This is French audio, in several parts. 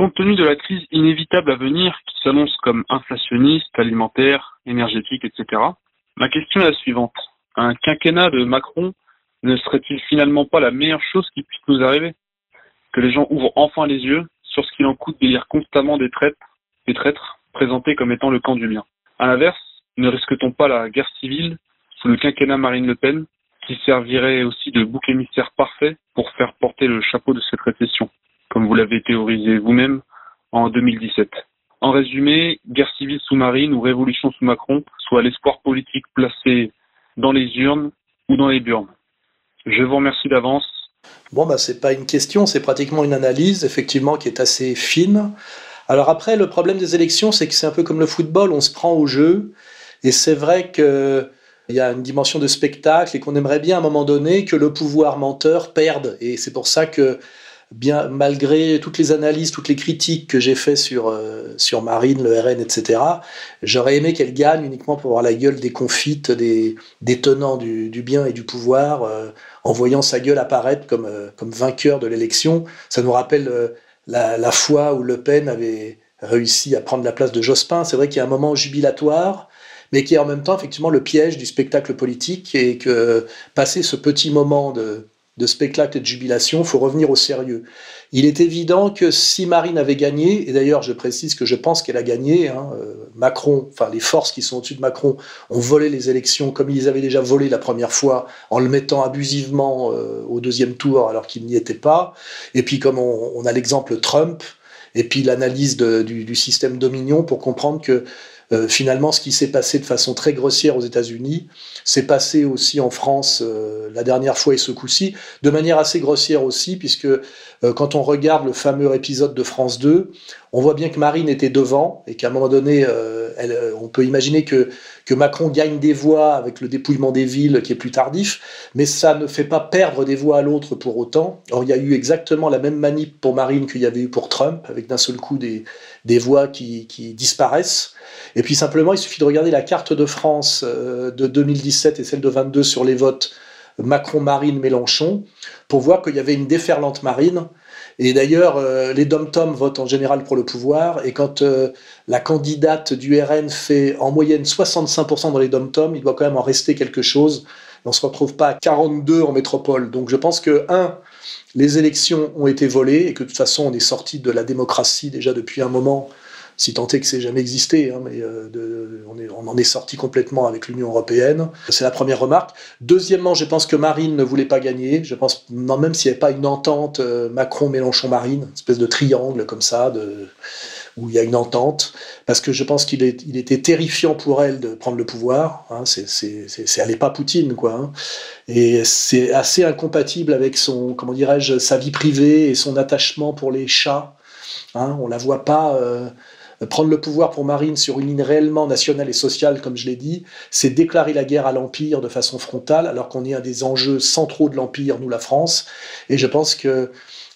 Compte tenu de la crise inévitable à venir qui s'annonce comme inflationniste, alimentaire, énergétique, etc., ma question est la suivante. Un quinquennat de Macron ne serait-il finalement pas la meilleure chose qui puisse nous arriver? Que les gens ouvrent enfin les yeux sur ce qu'il en coûte de lire constamment des traîtres, des traîtres présentés comme étant le camp du bien. À l'inverse, ne risque-t-on pas la guerre civile sous le quinquennat Marine Le Pen, qui servirait aussi de bouc émissaire parfait pour faire porter le chapeau de cette récession, comme vous l'avez théorisé vous-même en 2017 En résumé, guerre civile sous-marine ou révolution sous Macron, soit l'espoir politique placé dans les urnes ou dans les burnes. Je vous remercie d'avance. Bon, bah, c'est pas une question, c'est pratiquement une analyse, effectivement, qui est assez fine. Alors après, le problème des élections, c'est que c'est un peu comme le football, on se prend au jeu. Et c'est vrai qu'il y a une dimension de spectacle et qu'on aimerait bien à un moment donné que le pouvoir menteur perde. Et c'est pour ça que bien malgré toutes les analyses, toutes les critiques que j'ai fait sur, euh, sur Marine, le RN, etc., j'aurais aimé qu'elle gagne uniquement pour avoir la gueule des confites, des, tenants du, du, bien et du pouvoir, euh, en voyant sa gueule apparaître comme, euh, comme vainqueur de l'élection. Ça nous rappelle la, la, fois où Le Pen avait réussi à prendre la place de Jospin. C'est vrai qu'il y a un moment jubilatoire, mais qui est en même temps effectivement le piège du spectacle politique et que passer ce petit moment de de spectacle et de jubilation, il faut revenir au sérieux. Il est évident que si Marine avait gagné, et d'ailleurs je précise que je pense qu'elle a gagné, hein, euh, Macron, enfin les forces qui sont au-dessus de Macron ont volé les élections comme ils avaient déjà volé la première fois en le mettant abusivement euh, au deuxième tour alors qu'il n'y était pas. Et puis comme on, a l'exemple Trump, et puis l'analyse du, système Dominion pour comprendre que euh, finalement, ce qui s'est passé de façon très grossière aux États-Unis s'est passé aussi en France euh, la dernière fois et ce coup-ci, de manière assez grossière aussi, puisque euh, quand on regarde le fameux épisode de France 2, on voit bien que Marine était devant et qu'à un moment donné, on peut imaginer que, que Macron gagne des voix avec le dépouillement des villes qui est plus tardif, mais ça ne fait pas perdre des voix à l'autre pour autant. Or, il y a eu exactement la même manip pour Marine qu'il y avait eu pour Trump, avec d'un seul coup des, des voix qui, disparaissent. Et puis simplement, il suffit de regarder la carte de France euh, de 2017 et celle de 22 sur les votes Macron-Marine-Mélenchon pour voir qu'il y avait une déferlante marine. Et d'ailleurs, euh, les dom-tom votent en général pour le pouvoir. Et quand euh, la candidate du RN fait en moyenne 65% dans les dom-tom, il doit quand même en rester quelque chose. On ne se retrouve pas à 42 en métropole. Donc je pense que, un, les élections ont été volées et que de toute façon, on est sorti de la démocratie déjà depuis un moment si tant est que c'est jamais existé, hein, mais euh, on, en est sorti complètement avec l'Union européenne. C'est la première remarque. Deuxièmement, je pense que Marine ne voulait pas gagner. Je pense, même s'il n'y avait pas une entente euh, Macron-Mélenchon-Marine, une espèce de triangle comme ça, où il y a une entente, parce que je pense qu'il il était terrifiant pour elle de prendre le pouvoir. Hein, c'est aller pas Poutine, quoi. Hein, et c'est assez incompatible avec son, comment dirais-je, sa vie privée et son attachement pour les chats. Hein, on la voit pas. Euh, prendre le pouvoir pour Marine sur une ligne réellement nationale et sociale, comme je l'ai dit, c'est déclarer la guerre à l'Empire de façon frontale, alors qu'on est un des enjeux centraux de l'Empire, nous la France. Et je pense que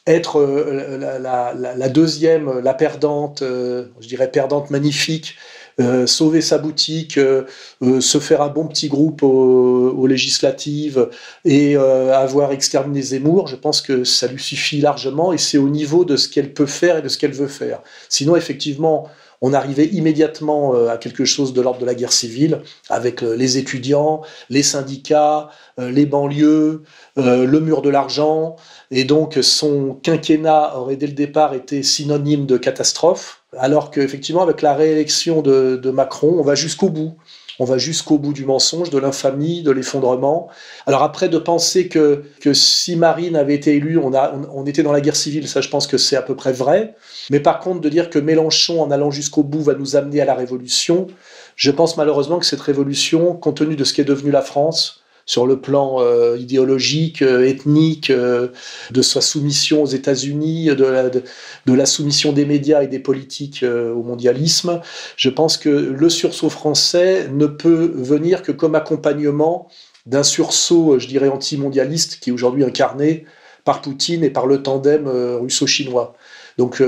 être euh, la, deuxième, la perdante, euh, je dirais perdante magnifique, euh, sauver sa boutique, euh, euh, se faire un bon petit groupe aux, législatives et avoir exterminé Zemmour, je pense que ça lui suffit largement et c'est au niveau de ce qu'elle peut faire et de ce qu'elle veut faire. Sinon, effectivement, on arrivait immédiatement à quelque chose de l'ordre de la guerre civile, avec les étudiants, les syndicats, les banlieues, le mur de l'argent, et donc son quinquennat aurait dès le départ été synonyme de catastrophe, alors qu'effectivement, avec la réélection de, Macron, on va jusqu'au bout. On va jusqu'au bout du mensonge, de l'infamie, de l'effondrement. Alors après, de penser que, que si Marine avait été élue, on, a, on, était dans la guerre civile, ça je pense que c'est à peu près vrai. Mais par contre, de dire que Mélenchon, en allant jusqu'au bout, va nous amener à la révolution, je pense malheureusement que cette révolution, compte tenu de ce qu'est devenu la France, sur le plan euh, idéologique, euh, ethnique, euh, de sa soumission aux États-Unis, de la, de, la, soumission des médias et des politiques au mondialisme. Je pense que le sursaut français ne peut venir que comme accompagnement d'un sursaut, je dirais, anti-mondialiste qui est aujourd'hui incarné par Poutine et par le tandem russo-chinois. Donc, je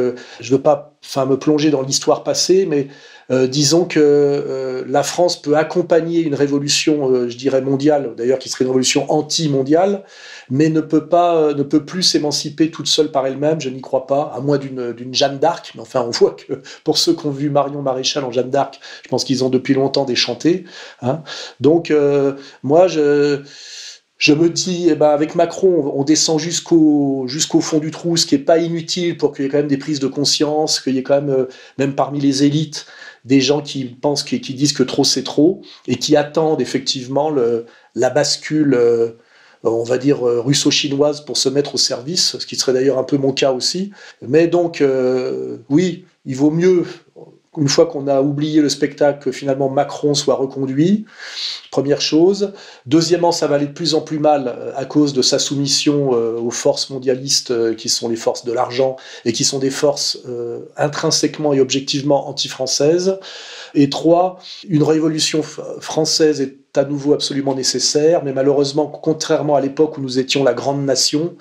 ne veux pas me plonger dans l'histoire passée, mais euh, disons que euh, la France peut accompagner une révolution, euh, je dirais mondiale, d'ailleurs qui serait une révolution anti-mondiale, mais ne peut pas, ne peut plus s'émanciper toute seule par elle-même. Je n'y crois pas, à moins d'une Jeanne d'Arc. Mais enfin, on voit que pour ceux qui ont vu Marion Maréchal en Jeanne d'Arc, je pense qu'ils ont depuis longtemps déchanté. Hein. Donc, moi, je je me dis, eh ben avec Macron, on descend jusqu'au jusqu'au fond du trou, ce qui est pas inutile pour qu'il y ait quand même des prises de conscience, qu'il y ait quand même, même parmi les élites, des gens qui pensent, qui, disent que trop c'est trop, et qui attendent effectivement le, la bascule, euh, on va dire, euh, russo-chinoise pour se mettre au service, ce qui serait d'ailleurs un peu mon cas aussi. Mais donc, euh, oui, il vaut mieux une fois qu'on a oublié le spectacle, que finalement Macron soit reconduit, première chose. Deuxièmement, ça va aller de plus en plus mal euh, à cause de sa soumission euh, aux forces mondialistes euh, qui sont les forces de l'argent et qui sont des forces intrinsèquement et objectivement anti-françaises. Et trois, une révolution française est à nouveau absolument nécessaire, mais malheureusement, contrairement à l'époque où nous étions la grande nation,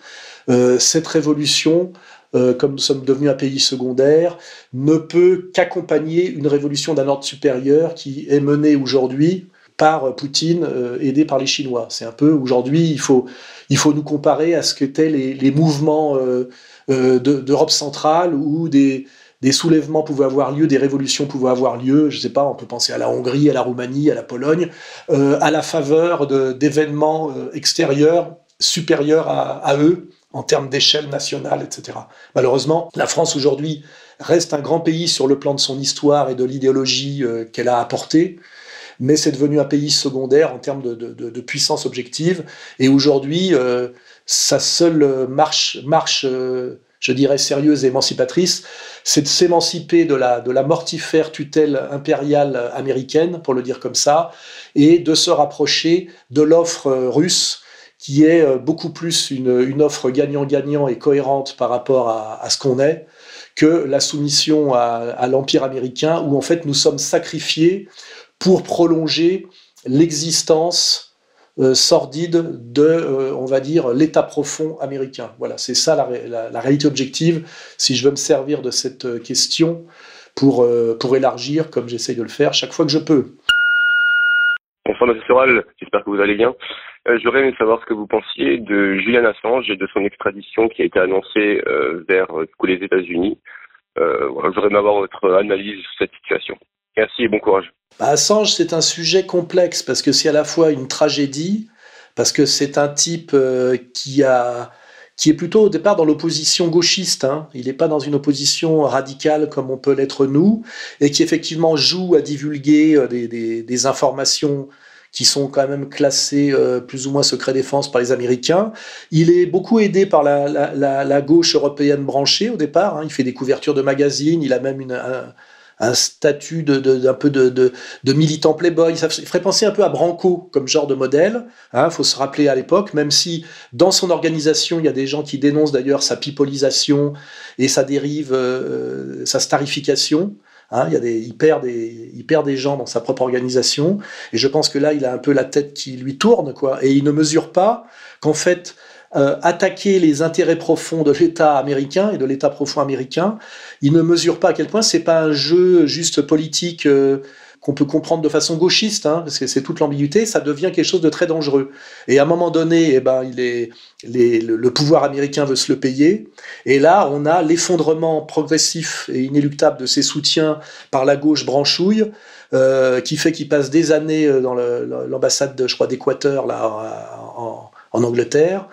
cette révolution euh, comme nous sommes devenus un pays secondaire, ne peut qu'accompagner une révolution d'un ordre supérieur qui est menée aujourd'hui par Poutine, euh, aidé par les Chinois. C'est un peu aujourd'hui, il faut, il faut nous comparer à ce qu'étaient les, les mouvements euh, d'Europe centrale où des, soulèvements pouvaient avoir lieu, des révolutions pouvaient avoir lieu, je ne sais pas, on peut penser à la Hongrie, à la Roumanie, à la Pologne, à la faveur d'événements extérieurs supérieurs à, eux, en termes d'échelle nationale, etc. Malheureusement, la France aujourd'hui reste un grand pays sur le plan de son histoire et de l'idéologie euh, qu'elle a apportée, mais c'est devenu un pays secondaire en termes de, puissance objective. Et aujourd'hui, euh, sa seule marche, euh, je dirais, sérieuse et émancipatrice, c'est de s'émanciper de la mortifère tutelle impériale américaine, pour le dire comme ça, et de se rapprocher de l'offre russe qui est euh, beaucoup plus une, offre gagnant-gagnant et cohérente par rapport à, ce qu'on est, que la soumission à, l'Empire américain, où en fait nous sommes sacrifiés pour prolonger l'existence euh, sordide de, euh, on va dire, l'état profond américain. Voilà, c'est ça la, réalité objective, si je veux me servir de cette question pour, pour élargir, comme j'essaye de le faire chaque fois que je peux. Bonsoir, M. Soral, j'espère que vous allez bien. Euh, j'aurais aimé savoir ce que vous pensiez de Julian Assange et de son extradition qui a été annoncée euh, vers euh, les États-Unis. Voilà, j'aurais aimé avoir votre analyse sur cette situation. Merci et bon courage. Bah, Assange, c'est un sujet complexe parce que c'est à la fois une tragédie, parce que c'est un type qui a qui est plutôt au départ dans l'opposition gauchiste. Hein. Il n'est pas dans une opposition radicale comme on peut l'être nous, et qui effectivement joue à divulguer des, des informations qui sont quand même classés euh, plus ou moins secret défense par les Américains. Il est beaucoup aidé par la, la, la, gauche européenne branchée au départ. Hein. Il fait des couvertures de magazines, il a même une, un, un, statut d'un de, peu de, de, de, militant playboy. il ferait penser un peu à Branco comme genre de modèle. Il hein, faut se rappeler à l'époque, même si dans son organisation, il y a des gens qui dénoncent d'ailleurs sa pipolisation et sa dérive, euh, sa starification. Hein, il, y a des, perd des gens dans sa propre organisation. Et je pense que là, il a un peu la tête qui lui tourne, quoi. Et il ne mesure pas qu'en fait, euh, attaquer les intérêts profonds de l'État américain et de l'État profond américain, il ne mesure pas à quel point c'est pas un jeu juste politique. Euh, qu'on peut comprendre de façon gauchiste, hein, parce que c'est toute l'ambiguïté, ça devient quelque chose de très dangereux. Et à un moment donné, eh ben, il est, le, pouvoir américain veut se le payer, et là, on a l'effondrement progressif et inéluctable de ses soutiens par la gauche branchouille, euh, qui fait qu'il passe des années euh, dans l'ambassade, je crois, d'Équateur, là, en, en Angleterre,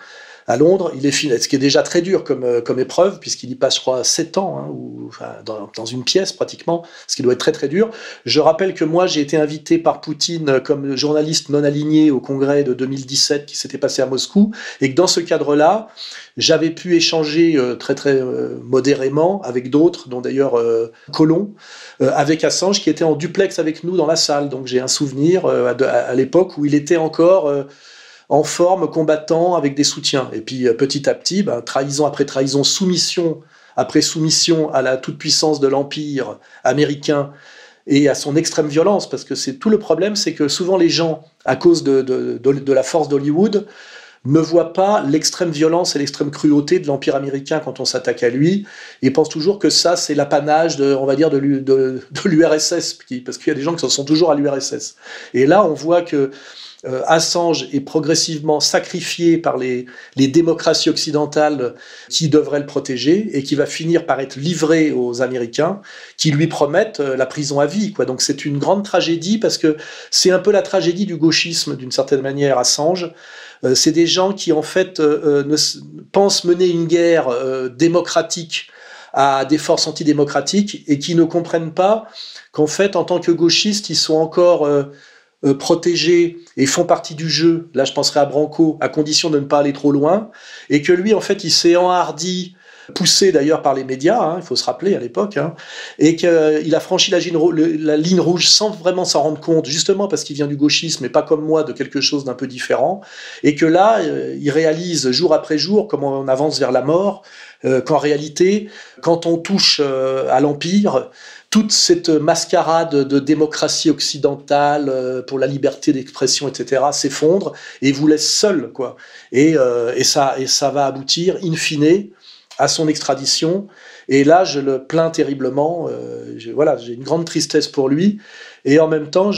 à Londres. Il est ce qui est déjà très dur comme, euh, comme épreuve, puisqu'il y passe, je crois, 7 ans, hein, ou, dans, une pièce pratiquement, ce qui doit être très très dur. Je rappelle que moi, j'ai été invité par Poutine comme journaliste non aligné au congrès de 2017 qui s'était passé à Moscou, et que dans ce cadre-là, j'avais pu échanger euh, très très euh, modérément avec d'autres, dont d'ailleurs Colomb, avec Assange, qui était en duplex avec nous dans la salle. Donc j'ai un souvenir à l'époque où il était encore en forme, combattant, avec des soutiens. Et puis petit à petit, ben, trahison après trahison, soumission après soumission à la toute-puissance de l'Empire américain et à son extrême violence, parce que c'est tout le problème, c'est que souvent les gens, à cause de, la force d'Hollywood, ne voient pas l'extrême violence et l'extrême cruauté de l'Empire américain quand on s'attaque à lui, et pensent toujours que ça, c'est l'apanage, de, on va dire, de l'URSS, parce qu'il y a des gens qui sont toujours à l'URSS. Et là, on voit que euh, Assange est progressivement sacrifié par les, démocraties occidentales qui devraient le protéger et qui va finir par être livré aux Américains qui lui promettent euh, la prison à vie. Donc c'est une grande tragédie parce que c'est un peu la tragédie du gauchisme d'une certaine manière, Assange. Euh, c'est des gens qui en fait ne, pensent mener une guerre démocratique à des forces antidémocratiques et qui ne comprennent pas qu'en fait, en tant que gauchistes, ils sont encore euh, protégés et font partie du jeu, là je penserai à Branco, à condition de ne pas aller trop loin, et que lui en fait il s'est enhardi, poussé d'ailleurs par les médias, hein, il faut se rappeler à l'époque, hein, et qu'il a franchi la ligne, rouge sans vraiment s'en rendre compte, justement parce qu'il vient du gauchisme et pas comme moi de quelque chose d'un peu différent, et que là euh, il réalise jour après jour comment on avance vers la mort, euh, qu'en réalité, quand on touche à l'Empire, toute cette mascarade de démocratie occidentale euh, pour la liberté d'expression, etc., s'effondre et vous laisse seul, quoi. Et, euh, et, ça, et ça va aboutir, in fine, à son extradition. Et là, je le plains terriblement. Euh, voilà, j'ai une grande tristesse pour lui. Et en même temps,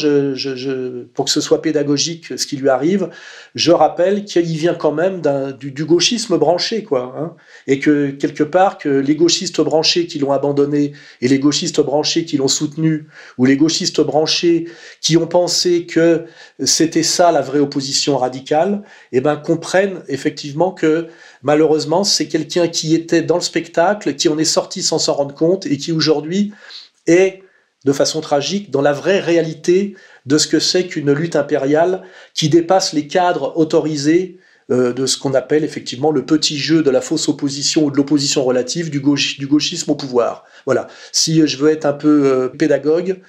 pour que ce soit pédagogique ce qui lui arrive, je rappelle qu'il vient quand même du, du, gauchisme branché, quoi. Hein, et que quelque part, que les gauchistes branchés qui l'ont abandonné et les gauchistes branchés qui l'ont soutenu, ou les gauchistes branchés qui ont pensé que c'était ça la vraie opposition radicale, eh ben comprennent effectivement que malheureusement, c'est quelqu'un qui était dans le spectacle, qui en est sorti sans s'en rendre compte et qui aujourd'hui est de façon tragique dans la vraie réalité de ce que c'est qu'une lutte impériale qui dépasse les cadres autorisés euh, de ce qu'on appelle effectivement le petit jeu de la fausse opposition ou de l'opposition relative du, gauchisme au pouvoir. Voilà. Si je veux être un peu euh, pédagogue,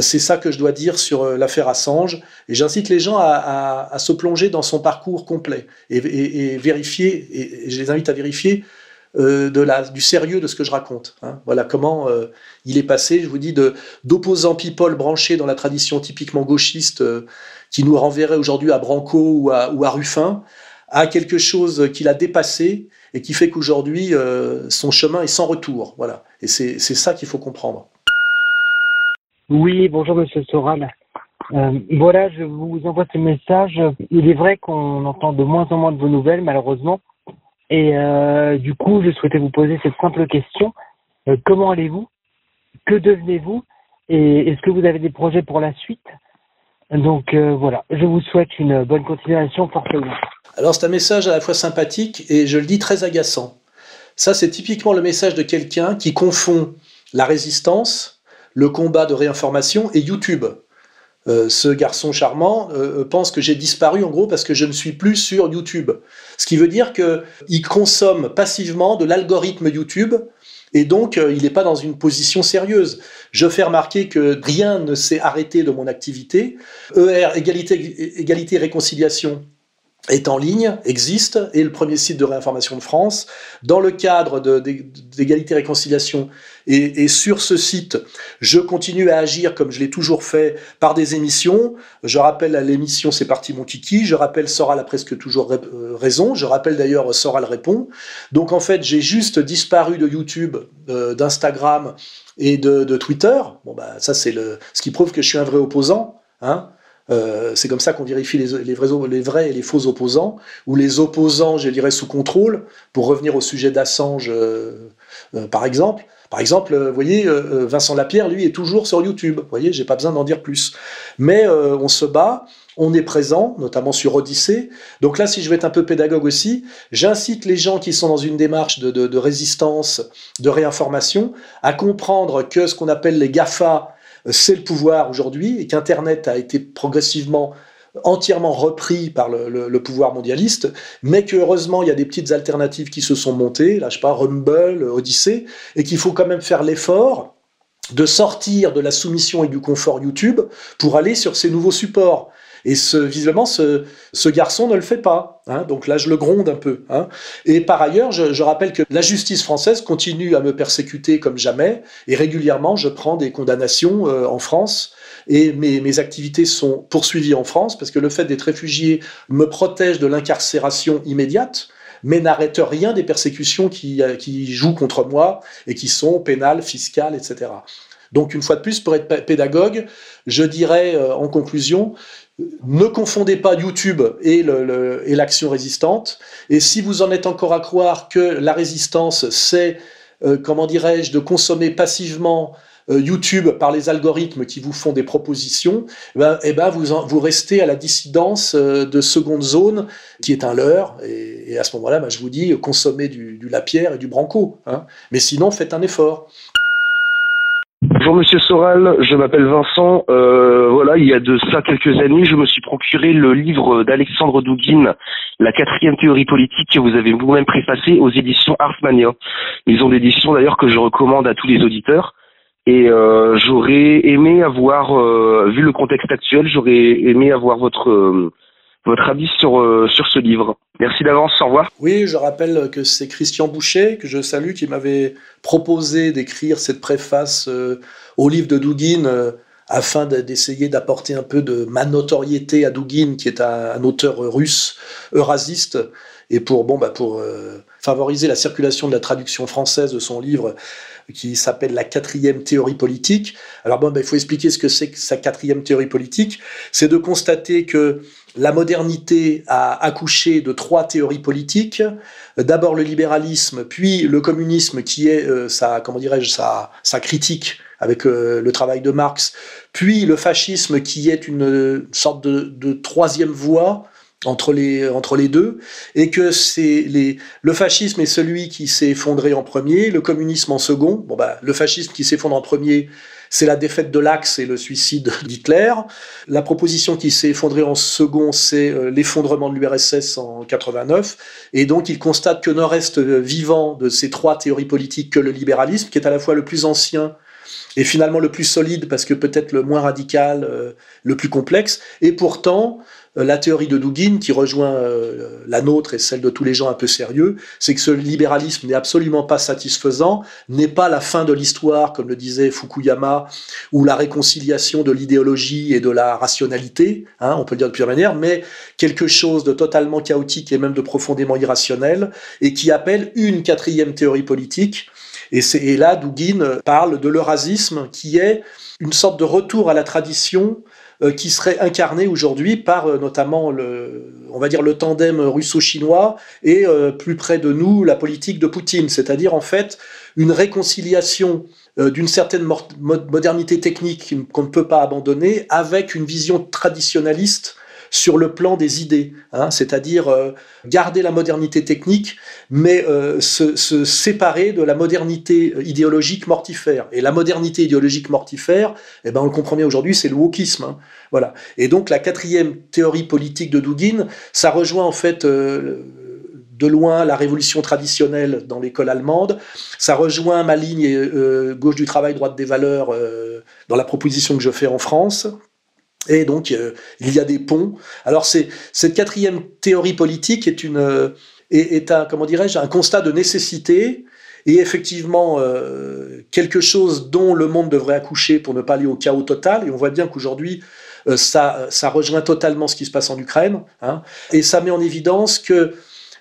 c'est ça que je dois dire sur l'affaire Assange. Et j'incite les gens à, se plonger dans son parcours complet et, vérifier, et, je les invite à vérifier euh, du sérieux de ce que je raconte. Hein. Voilà comment euh, il est passé, je vous dis, d'opposants people branchés dans la tradition typiquement gauchiste euh, qui nous renverrait aujourd'hui à Branco ou à, ou à Ruffin, à quelque chose qu'il a dépassé et qui fait qu'aujourd'hui, son chemin est sans retour. Voilà. Et c'est ça qu'il faut comprendre. Oui, bonjour Monsieur Soral. voilà, je vous envoie ce message. Il est vrai qu'on entend de moins en moins de vos nouvelles, malheureusement. Et euh, du coup, je souhaitais vous poser cette simple question. Euh, comment allez-vous? Que devenez-vous? Et est-ce que vous avez des projets pour la suite? Donc euh, voilà, je vous souhaite une bonne continuation, forcément. Alors c'est un message à la fois sympathique et je le dis très agaçant. Ça, c'est typiquement le message de quelqu'un qui confond la résistance, le combat de réinformation et YouTube. Euh, ce garçon charmant euh, pense que j'ai disparu en gros parce que je ne suis plus sur YouTube. Ce qui veut dire qu'il consomme passivement de l'algorithme YouTube et donc euh, il n'est pas dans une position sérieuse. Je fais remarquer que rien ne s'est arrêté de mon activité. ER, égalité, égalité réconciliation, est en ligne, existe, et le premier site de réinformation de France. Dans le cadre d'égalité réconciliation, et, sur ce site, je continue à agir comme je l'ai toujours fait par des émissions. Je rappelle à l'émission C'est parti mon kiki, je rappelle Soral a presque toujours euh, raison, je rappelle d'ailleurs Soral répond. Donc en fait, j'ai juste disparu de YouTube, euh, d'Instagram et de, Twitter. Bon bah ça c'est ce qui prouve que je suis un vrai opposant. Hein euh, c'est comme ça qu'on vérifie les, les, vrais, les, vrais, et les faux opposants, ou les opposants, je dirais, sous contrôle, pour revenir au sujet d'Assange, euh, euh, par exemple. Par exemple, vous voyez, Vincent Lapierre, lui, est toujours sur YouTube. Vous voyez, j'ai pas besoin d'en dire plus. Mais on se bat, on est présent, notamment sur Odyssée. Donc là, si je veux être un peu pédagogue aussi, j'incite les gens qui sont dans une démarche de, de, de résistance, de réinformation, à comprendre que ce qu'on appelle les GAFA, c'est le pouvoir aujourd'hui et qu'Internet a été progressivement entièrement repris par le, pouvoir mondialiste, mais que heureusement il y a des petites alternatives qui se sont montées, là je sais pas, Rumble, Odyssey, et qu'il faut quand même faire l'effort de sortir de la soumission et du confort YouTube pour aller sur ces nouveaux supports. Et visiblement, ce, garçon ne le fait pas. Hein. donc là, je le gronde un peu. Hein. Et par ailleurs, je, rappelle que la justice française continue à me persécuter comme jamais. Et régulièrement, je prends des condamnations euh, en France. Et mes, activités sont poursuivies en France parce que le fait d'être réfugié me protège de l'incarcération immédiate mais n'arrête rien des persécutions qui, euh, jouent contre moi et qui sont pénales, fiscales, etc. Donc une fois de plus, pour être pédagogue, je dirais euh, en conclusion, ne confondez pas YouTube et l'action résistante. Et si vous en êtes encore à croire que la résistance, c'est, euh, comment dirais-je, de consommer passivement euh, YouTube par les algorithmes qui vous font des propositions, eh ben, eh ben vous, vous restez à la dissidence de seconde zone qui est un leurre. Et, à ce moment-là, ben, je vous dis, consommez du, Lapierre et du Branco. Hein. Mais sinon, faites un effort. Bonjour Monsieur Soral, je m'appelle Vincent. Euh, voilà, il y a de ça quelques années, je me suis procuré le livre d'Alexandre Douguin, La quatrième théorie politique, que vous avez vous-même préfacé aux éditions Artmania. Ils ont d'éditions d'ailleurs que je recommande à tous les auditeurs. Et euh, j'aurais aimé avoir, euh, vu le contexte actuel, j'aurais aimé avoir votre euh, votre avis sur, sur ce livre. Merci d'avance, au revoir. Oui, je rappelle que c'est Christian Boucher, que je salue, qui m'avait proposé d'écrire cette préface au livre de Douguin afin d'essayer d'apporter un peu de ma notoriété à Douguin, qui est un, auteur russe, eurasiste, et pour, bon, bah pour favoriser la circulation de la traduction française de son livre qui s'appelle la quatrième théorie politique. Alors bon, bah, il faut expliquer ce que c'est que sa quatrième théorie politique. C'est de constater que la modernité a accouché de trois théories politiques. D'abord le libéralisme, puis le communisme qui est euh, sa, comment dirais-je, sa, sa critique avec euh, le travail de Marx, puis le fascisme qui est une sorte de, troisième voie entre les, entre les deux, et que c'est le fascisme est celui qui s'est effondré en premier, le communisme en second. Bon bah, le fascisme qui s'effondre en premier, c'est la défaite de l'Axe et le suicide d'Hitler. La proposition qui s'est effondrée en second, c'est euh, l'effondrement de l'URSS en 89. Et donc, il constate que ne reste vivant de ces trois théories politiques que le libéralisme, qui est à la fois le plus ancien et finalement le plus solide parce que peut-être le moins radical, euh, le plus complexe. Et pourtant, euh, la théorie de Dugin, qui rejoint euh, la nôtre et celle de tous les gens un peu sérieux, c'est que ce libéralisme n'est absolument pas satisfaisant, n'est pas la fin de l'histoire, comme le disait Fukuyama, ou la réconciliation de l'idéologie et de la rationalité, hein, on peut le dire de plusieurs manières, mais quelque chose de totalement chaotique et même de profondément irrationnel, et qui appelle une quatrième théorie politique. Et, et là, Dugin parle de l'eurasisme, qui est une sorte de retour à la tradition euh, qui serait incarné aujourd'hui par euh, notamment le, on va dire le tandem russo-chinois et euh, plus près de nous la politique de Poutine, c'est-à-dire en fait une réconciliation d'une certaine modernité technique qu'on ne peut pas abandonner avec une vision traditionnaliste sur le plan des idées, hein, c'est-à-dire euh, garder la modernité technique, mais euh, se, séparer de la modernité idéologique mortifère. Et la modernité idéologique mortifère, eh ben, on le comprend bien aujourd'hui, c'est le wokisme. Hein, voilà. Et donc la quatrième théorie politique de Dugin, ça rejoint en fait euh, de loin la révolution traditionnelle dans l'école allemande. Ça rejoint ma ligne gauche du travail, droite des valeurs dans la proposition que je fais en France. Et donc, euh, il y a des ponts. Alors, cette quatrième théorie politique est, une, euh, est, un, comment dirais-je, un constat de nécessité et effectivement euh, quelque chose dont le monde devrait accoucher pour ne pas aller au chaos total. Et on voit bien qu'aujourd'hui, ça, ça rejoint totalement ce qui se passe en Ukraine. Hein, et ça met en évidence que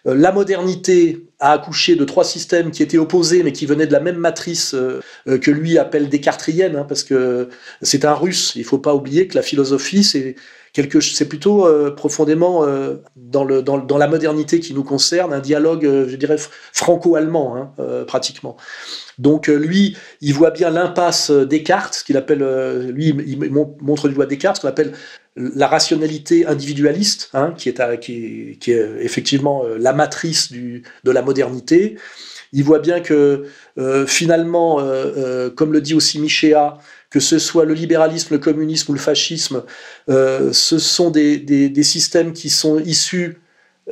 la modernité a accouché de trois systèmes qui étaient opposés mais qui venaient de la même matrice euh, euh, que lui appelle descartrienne, hein, parce que c'est un russe. Il ne faut pas oublier que la philosophie, c'est c'est plutôt profondément dans, le, dans, la modernité qui nous concerne, un dialogue, je dirais, franco-allemand, hein, pratiquement. Donc lui, il voit bien l'impasse Descartes, ce qu'il appelle, lui, il montre du doigt Descartes, ce qu'on appelle la rationalité individualiste, hein, qui, est effectivement euh, la matrice de la modernité. Il voit bien que euh, finalement, euh, comme le dit aussi Michéa, que ce soit le libéralisme, le communisme ou le fascisme, ce sont des, des, systèmes qui sont issus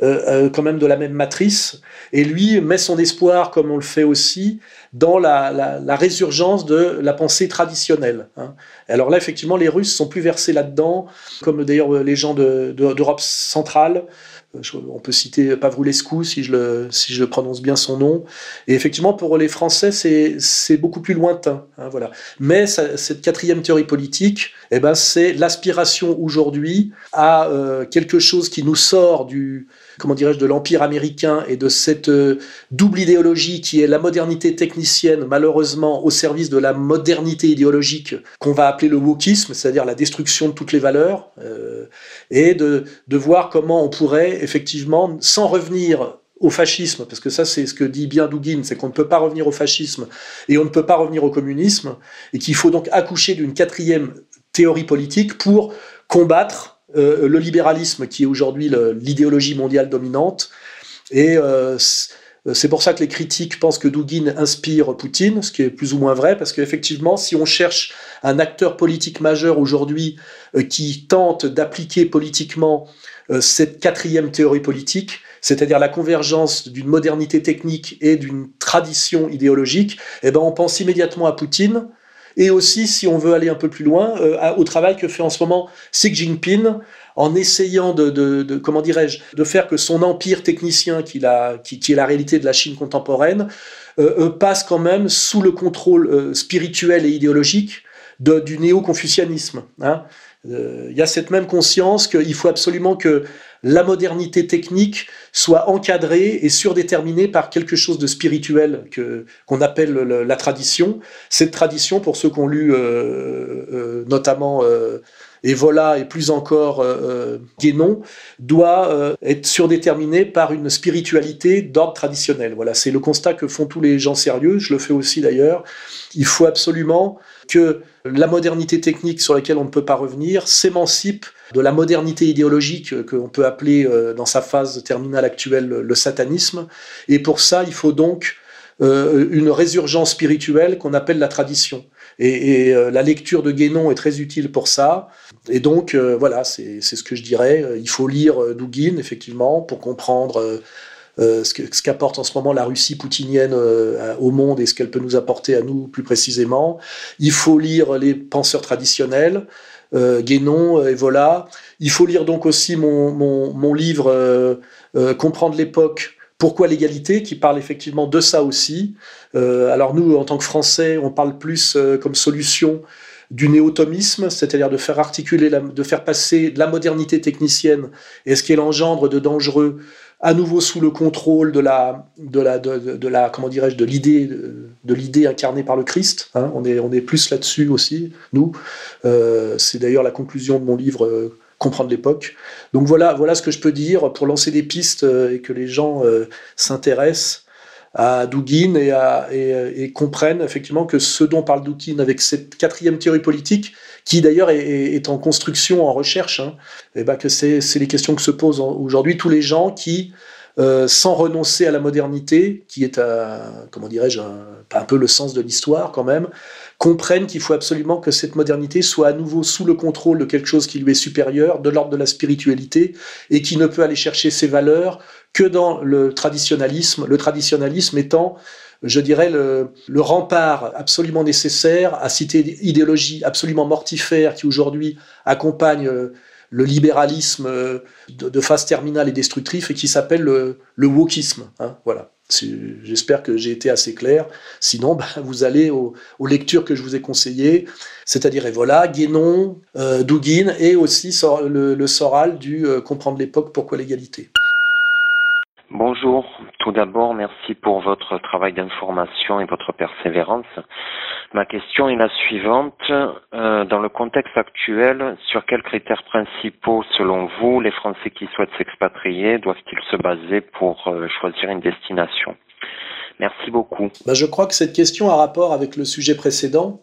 quand même de la même matrice, et lui met son espoir, comme on le fait aussi, dans la, résurgence de la pensée traditionnelle. Hein. Alors là, effectivement, les Russes sont plus versés là-dedans, comme d'ailleurs les gens d'Europe centrale. On peut citer Pavroulescu, si je, le, si je prononce bien son nom. Et effectivement, pour les Français, c'est beaucoup plus lointain. Hein, voilà. Mais cette quatrième théorie politique, eh ben, c'est l'aspiration aujourd'hui à euh, quelque chose qui nous sort du, comment dirais-je, de l'empire américain et de cette euh, double idéologie qui est la modernité technicienne, malheureusement au service de la modernité idéologique qu'on va appeler le wokisme, c'est-à-dire la destruction de toutes les valeurs, euh, et de, de voir comment on pourrait effectivement, sans revenir au fascisme, parce que ça c'est ce que dit bien Dugin, c'est qu'on ne peut pas revenir au fascisme et on ne peut pas revenir au communisme, et qu'il faut donc accoucher d'une quatrième théorie politique pour combattre euh, le libéralisme qui est aujourd'hui l'idéologie mondiale dominante. Et euh, c'est pour ça que les critiques pensent que Dugin inspire Poutine, ce qui est plus ou moins vrai, parce qu'effectivement, si on cherche un acteur politique majeur aujourd'hui euh, qui tente d'appliquer politiquement cette quatrième théorie politique, c'est-à-dire la convergence d'une modernité technique et d'une tradition idéologique, eh ben on pense immédiatement à Poutine, et aussi, si on veut aller un peu plus loin, euh, au travail que fait en ce moment Xi Jinping en essayant de, comment dirais-je, de faire que son empire technicien, qui, est la réalité de la Chine contemporaine, euh, euh, passe quand même sous le contrôle spirituel et idéologique du néo-confucianisme. Hein. Il y a cette même conscience qu'il faut absolument que la modernité technique soit encadrée et surdéterminée par quelque chose de spirituel que qu'on appelle la tradition. Cette tradition, pour ceux qui ont lu euh, euh, notamment euh, Evola et plus encore Guénon, doit être surdéterminée par une spiritualité d'ordre traditionnel. Voilà, c'est le constat que font tous les gens sérieux. Je le fais aussi d'ailleurs. Il faut absolument que la modernité technique sur laquelle on ne peut pas revenir s'émancipe de la modernité idéologique qu'on peut appeler euh, dans sa phase terminale actuelle le satanisme. Et pour ça, il faut donc euh, une résurgence spirituelle qu'on appelle la tradition. Et, euh, la lecture de Guénon est très utile pour ça. Et donc, voilà, c'est ce que je dirais. Il faut lire Douguin, effectivement, pour comprendre ce qu'apporte en ce moment la Russie poutinienne au monde et ce qu'elle peut nous apporter à nous plus précisément. Il faut lire les penseurs traditionnels euh, Guénon, euh, et voilà. Il faut lire donc aussi mon, mon, livre euh, Comprendre l'époque. Pourquoi l'égalité qui parle effectivement de ça aussi. alors nous, en tant que Français, on parle plus comme solution du néotomisme, c'est-à-dire de faire articuler, de faire passer la modernité technicienne et ce qu'elle engendre de dangereux à nouveau sous le contrôle de la, de la, de, la comment dirais-je, de l'idée, de l'idée incarnée par le Christ. Hein. on, est, on est plus là-dessus aussi, nous. Euh, c'est d'ailleurs la conclusion de mon livre euh, Comprendre l'époque. Donc voilà, voilà ce que je peux dire pour lancer des pistes euh, et que les gens s'intéressent à Dugin et, à, et, comprennent effectivement que ce dont parle Dugin avec cette quatrième théorie politique, qui d'ailleurs est, en construction, en recherche, hein, et ben que c'est les questions que se posent aujourd'hui tous les gens qui, euh, sans renoncer à la modernité, qui est, comment dirais-je, un, un, peu le sens de l'histoire quand même, comprennent qu'il faut absolument que cette modernité soit à nouveau sous le contrôle de quelque chose qui lui est supérieur, de l'ordre de la spiritualité, et qui ne peut aller chercher ses valeurs que dans le traditionnalisme, le traditionnalisme étant je dirais, le, rempart absolument nécessaire à citer idéologie absolument mortifère qui aujourd'hui accompagne euh, le libéralisme euh, de, phase terminale et destructif et qui s'appelle le, wokisme. Hein, voilà. J'espère que j'ai été assez clair. Sinon, bah, vous allez aux, lectures que je vous ai conseillées, c'est-à-dire Evola, Guénon, euh, Dugin et aussi le, Soral du Comprendre l'époque, pourquoi l'égalité. Bonjour. Tout d'abord, merci pour votre travail d'information et votre persévérance. Ma question est la suivante. Euh, dans le contexte actuel, sur quels critères principaux, selon vous, les Français qui souhaitent s'expatrier doivent-ils se baser pour euh, choisir une destination? Merci beaucoup. Bah, je crois que cette question a rapport avec le sujet précédent.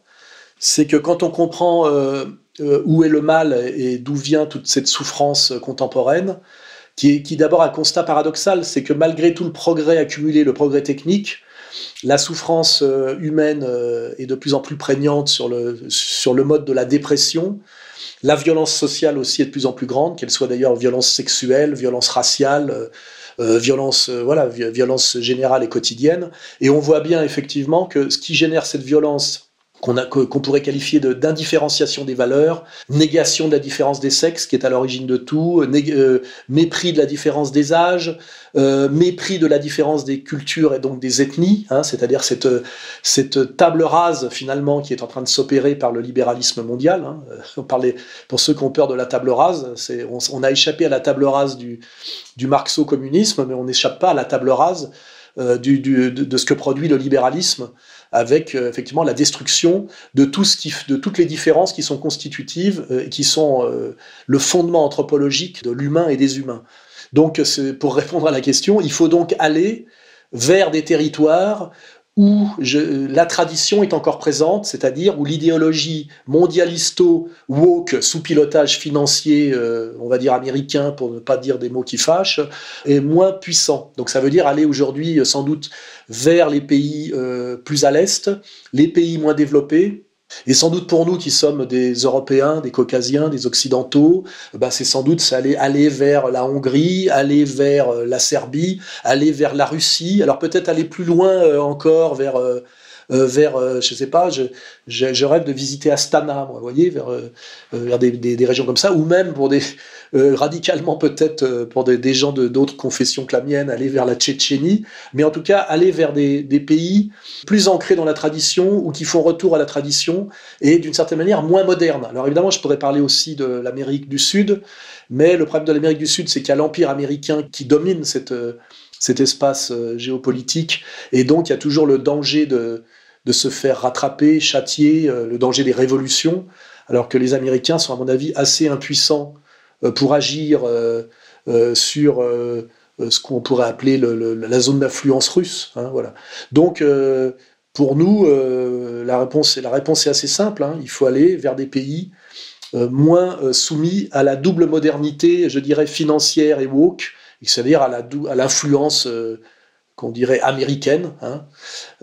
C'est que quand on comprend euh, où est le mal et d'où vient toute cette souffrance contemporaine, qui, qui d'abord un constat paradoxal, c'est que malgré tout le progrès accumulé, le progrès technique, la souffrance euh, humaine euh, est de plus en plus prégnante sur le, sur le mode de la dépression. La violence sociale aussi est de plus en plus grande, qu'elle soit d'ailleurs violence sexuelle, violence raciale, euh, violence, voilà, violence générale et quotidienne. Et on voit bien effectivement que ce qui génère cette violence qu'on pourrait qualifier d'indifférenciation des valeurs, négation de la différence des sexes qui est à l'origine de tout, euh, mépris de la différence des âges, euh, mépris de la différence des cultures et donc des ethnies, hein, c'est-à-dire cette, cette table rase finalement qui est en train de s'opérer par le libéralisme mondial. Hein. On parlait, pour ceux qui ont peur de la table rase, on, on, a échappé à la table rase du, du marxo-communisme, mais on n'échappe pas à la table rase euh, du, du, de, ce que produit le libéralisme avec euh, effectivement la destruction de, toutes les différences qui sont constitutives euh, et qui sont euh, le fondement anthropologique de l'humain et des humains. Donc, pour répondre à la question, il faut donc aller vers des territoires où la tradition est encore présente, c'est-à-dire où l'idéologie mondialisto-woke sous pilotage financier, euh, on va dire américain pour ne pas dire des mots qui fâchent, est moins puissant. Donc ça veut dire aller aujourd'hui euh, sans doute vers les pays euh, plus à l'est, les pays moins développés, et sans doute pour nous qui sommes des Européens, des Caucasiens, des Occidentaux, ben c'est sans doute aller, vers la Hongrie, aller vers euh, la Serbie, aller vers la Russie, alors peut-être aller plus loin euh, encore vers euh, vers, euh, je sais pas, je, rêve de visiter Astana, vous voyez, vers, euh, vers des, des, régions comme ça, ou même pour des, radicalement peut-être pour des, des gens d'autres confessions que la mienne, aller vers la Tchétchénie, mais en tout cas aller vers des, des pays plus ancrés dans la tradition ou qui font retour à la tradition et d'une certaine manière moins modernes. Alors évidemment, je pourrais parler aussi de l'Amérique du Sud, mais le problème de l'Amérique du Sud, c'est qu'il y a l'empire américain qui domine cette cet espace euh, géopolitique. Et donc, il y a toujours le danger de, de se faire rattraper, châtier, euh, le danger des révolutions, alors que les Américains sont, à mon avis, assez impuissants euh, pour agir sur ce qu'on pourrait appeler la zone d'influence russe. Hein, voilà. Donc, pour nous, la, réponse, est assez simple. Hein. il faut aller vers des pays moins soumis à la double modernité, je dirais, financière et woke, c'est-à-dire à l'influence euh, qu'on dirait américaine. Hein.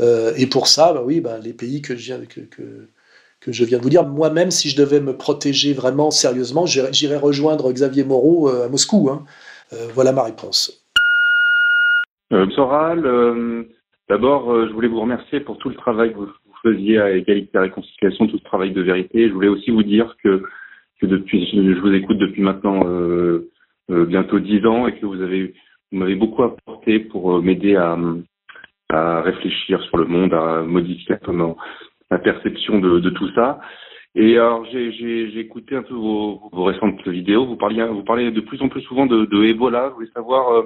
Euh, et pour ça, bah oui, bah, les pays que je, viens, que, que, je viens de vous dire, moi-même, si je devais me protéger vraiment sérieusement, j'irais rejoindre Xavier Moreau euh, à Moscou. Hein. voilà ma réponse. Soral, d'abord, je voulais vous remercier pour tout le travail que vous, faisiez à Égalité et Réconciliation, tout ce travail de vérité. Je voulais aussi vous dire que, que depuis, je vous écoute depuis maintenant euh, bientôt dix ans et que vous avez vous m'avez beaucoup apporté pour euh, m'aider à, réfléchir sur le monde, à modifier comment ma perception de, de tout ça. Et alors j'ai écouté un peu vos, récentes vidéos. Vous parliez parlez de plus en plus souvent de, de. Je voulais savoir euh,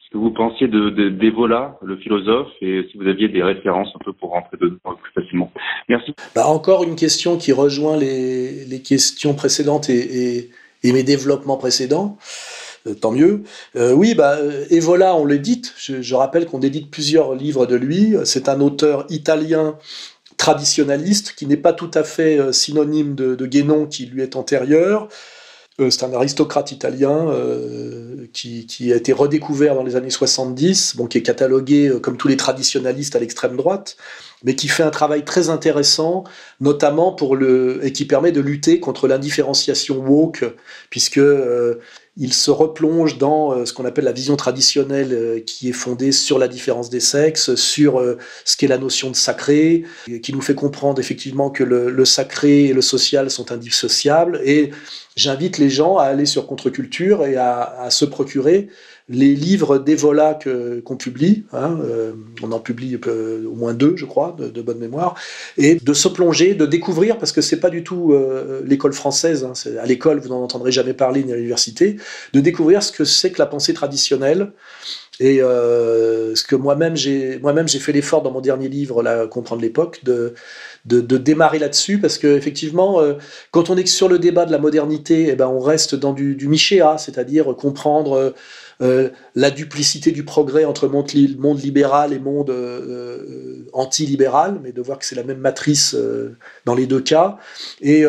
ce que vous pensiez de d'Ebola, le philosophe, et si vous aviez des références un peu pour rentrer dedans plus facilement. Merci. Bah encore une question qui rejoint les, questions précédentes et mes développements précédents. Euh, tant mieux. Euh, oui, bah, euh, Evola, on l'édite. Je, je rappelle qu'on édite plusieurs livres de lui. C'est un auteur italien traditionnaliste qui n'est pas tout à fait synonyme de, Guénon qui lui est antérieur. c'est un aristocrate italien euh, qui, a été redécouvert dans les années 70, bon, qui est catalogué comme tous les traditionnalistes à l'extrême droite, mais qui fait un travail très intéressant, notamment pour le et qui permet de lutter contre l'indifférenciation woke, puisque euh, il se replonge dans euh, ce qu'on appelle la vision traditionnelle euh, qui est fondée sur la différence des sexes, sur euh, ce qu'est la notion de sacré, qui nous fait comprendre effectivement que le, sacré et le social sont indissociables. Et j'invite les gens à aller sur Contre-Culture et à se procurer les livres d'Evola qu'on publie, hein, euh, on en publie euh, au moins deux, je crois, de, bonne mémoire, et de se plonger, de découvrir, parce que c'est pas du tout euh, l'école française, hein, à l'école vous n'en entendrez jamais parler ni à l'université, de découvrir ce que c'est que la pensée traditionnelle, et ce que moi-même j'ai moi-même j'ai fait l'effort dans mon dernier livre, là, comprendre l'époque, de, de, démarrer là-dessus, parce que effectivement, euh, quand on est sur le débat de la modernité, eh ben on reste dans du, michéa, c'est-à-dire comprendre euh, la duplicité du progrès entre monde, libéral et monde euh, euh, anti-libéral, mais de voir que c'est la même matrice dans les deux cas. Et,